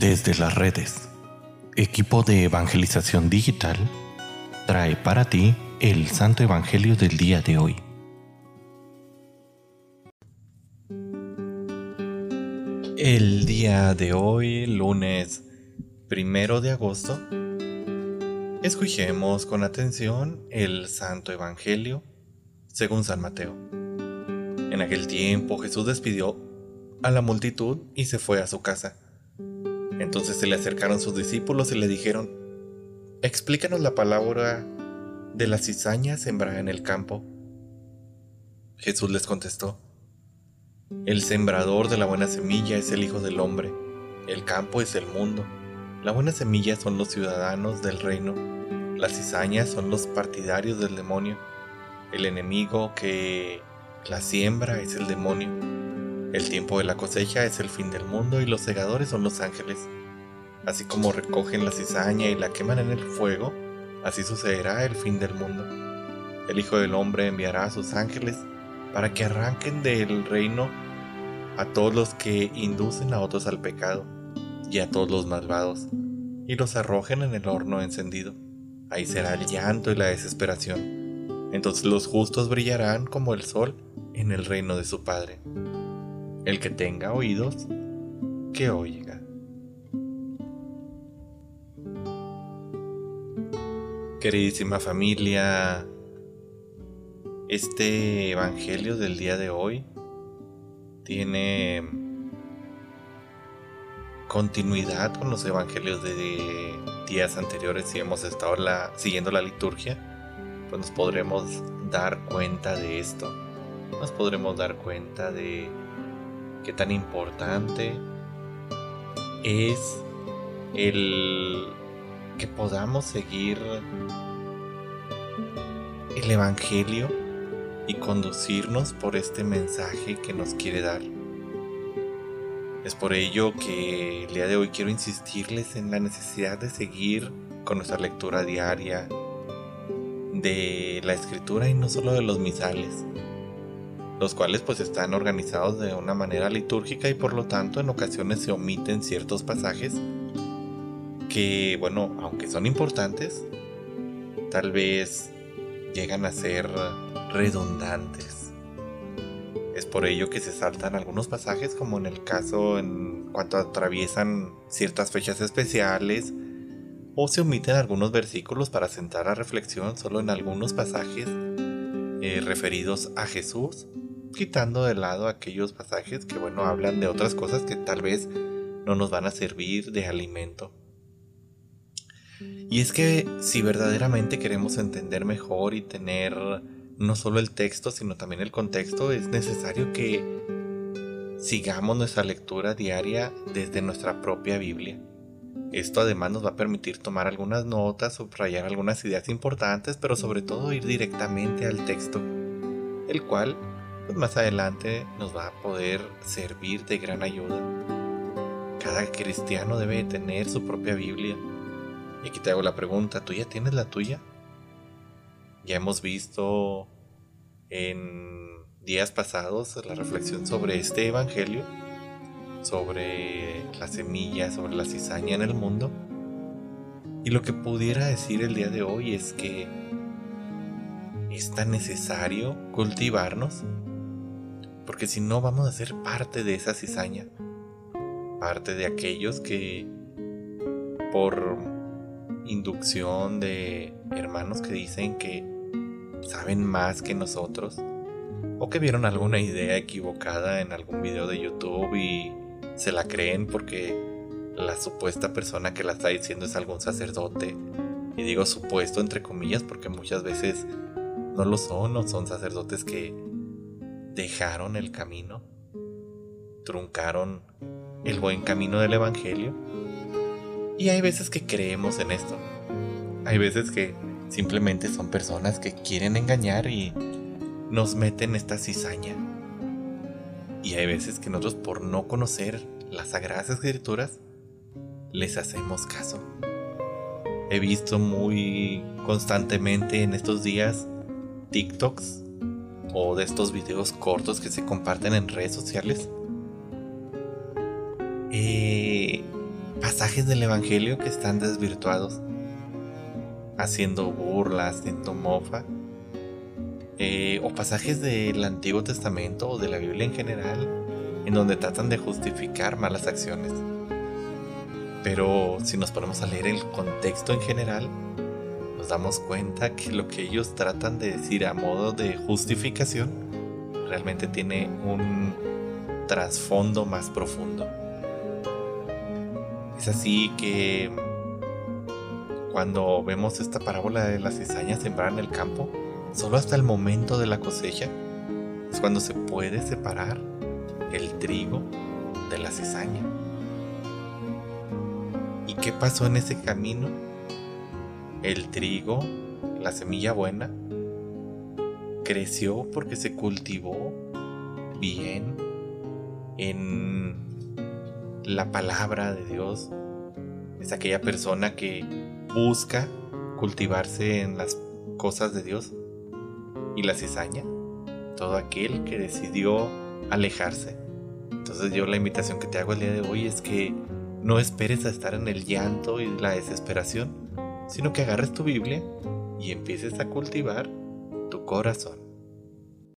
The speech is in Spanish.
Desde las redes, equipo de evangelización digital trae para ti el Santo Evangelio del día de hoy. El día de hoy, lunes primero de agosto, escuchemos con atención el Santo Evangelio según San Mateo. En aquel tiempo Jesús despidió a la multitud y se fue a su casa. Entonces se le acercaron sus discípulos y le dijeron, Explícanos la palabra de la cizaña sembrada en el campo. Jesús les contestó, El sembrador de la buena semilla es el Hijo del Hombre, el campo es el mundo, la buena semilla son los ciudadanos del reino, las cizañas son los partidarios del demonio, el enemigo que la siembra es el demonio. El tiempo de la cosecha es el fin del mundo y los segadores son los ángeles. Así como recogen la cizaña y la queman en el fuego, así sucederá el fin del mundo. El Hijo del Hombre enviará a sus ángeles para que arranquen del reino a todos los que inducen a otros al pecado y a todos los malvados, y los arrojen en el horno encendido. Ahí será el llanto y la desesperación entonces los justos brillarán como el sol en el reino de su Padre. El que tenga oídos, que oiga. Queridísima familia, este Evangelio del día de hoy tiene continuidad con los Evangelios de días anteriores si hemos estado siguiendo la liturgia pues nos podremos dar cuenta de esto. Nos podremos dar cuenta de qué tan importante es el que podamos seguir el Evangelio y conducirnos por este mensaje que nos quiere dar. Es por ello que el día de hoy quiero insistirles en la necesidad de seguir con nuestra lectura diaria, de la escritura y no solo de los misales, los cuales pues están organizados de una manera litúrgica y por lo tanto en ocasiones se omiten ciertos pasajes que bueno, aunque son importantes, tal vez llegan a ser redundantes. Es por ello que se saltan algunos pasajes como en el caso en cuanto atraviesan ciertas fechas especiales, o se omiten algunos versículos para sentar a reflexión solo en algunos pasajes eh, referidos a Jesús, quitando de lado aquellos pasajes que, bueno, hablan de otras cosas que tal vez no nos van a servir de alimento. Y es que si verdaderamente queremos entender mejor y tener no solo el texto, sino también el contexto, es necesario que sigamos nuestra lectura diaria desde nuestra propia Biblia. Esto además nos va a permitir tomar algunas notas, subrayar algunas ideas importantes, pero sobre todo ir directamente al texto, el cual pues más adelante nos va a poder servir de gran ayuda. Cada cristiano debe tener su propia Biblia. Y aquí te hago la pregunta, ¿tú ya tienes la tuya? Ya hemos visto en días pasados la reflexión sobre este Evangelio sobre la semilla, sobre la cizaña en el mundo. Y lo que pudiera decir el día de hoy es que es tan necesario cultivarnos, porque si no vamos a ser parte de esa cizaña, parte de aquellos que por inducción de hermanos que dicen que saben más que nosotros, o que vieron alguna idea equivocada en algún video de YouTube y se la creen porque la supuesta persona que la está diciendo es algún sacerdote. Y digo supuesto entre comillas porque muchas veces no lo son o son sacerdotes que dejaron el camino, truncaron el buen camino del Evangelio. Y hay veces que creemos en esto. Hay veces que simplemente son personas que quieren engañar y nos meten esta cizaña. Y hay veces que nosotros por no conocer las sagradas escrituras, les hacemos caso. He visto muy constantemente en estos días TikToks o de estos videos cortos que se comparten en redes sociales. Eh, pasajes del Evangelio que están desvirtuados, haciendo burlas, haciendo mofa, eh, o pasajes del Antiguo Testamento o de la Biblia en general, en donde tratan de justificar malas acciones. Pero si nos ponemos a leer el contexto en general, damos cuenta que lo que ellos tratan de decir a modo de justificación realmente tiene un trasfondo más profundo. Es así que cuando vemos esta parábola de la cizaña sembrar en el campo, solo hasta el momento de la cosecha es cuando se puede separar el trigo de la cizaña. ¿Y qué pasó en ese camino? El trigo, la semilla buena, creció porque se cultivó bien en la palabra de Dios. Es aquella persona que busca cultivarse en las cosas de Dios. Y la cizaña, todo aquel que decidió alejarse. Entonces yo la invitación que te hago el día de hoy es que no esperes a estar en el llanto y la desesperación, sino que agarres tu Biblia y empieces a cultivar tu corazón.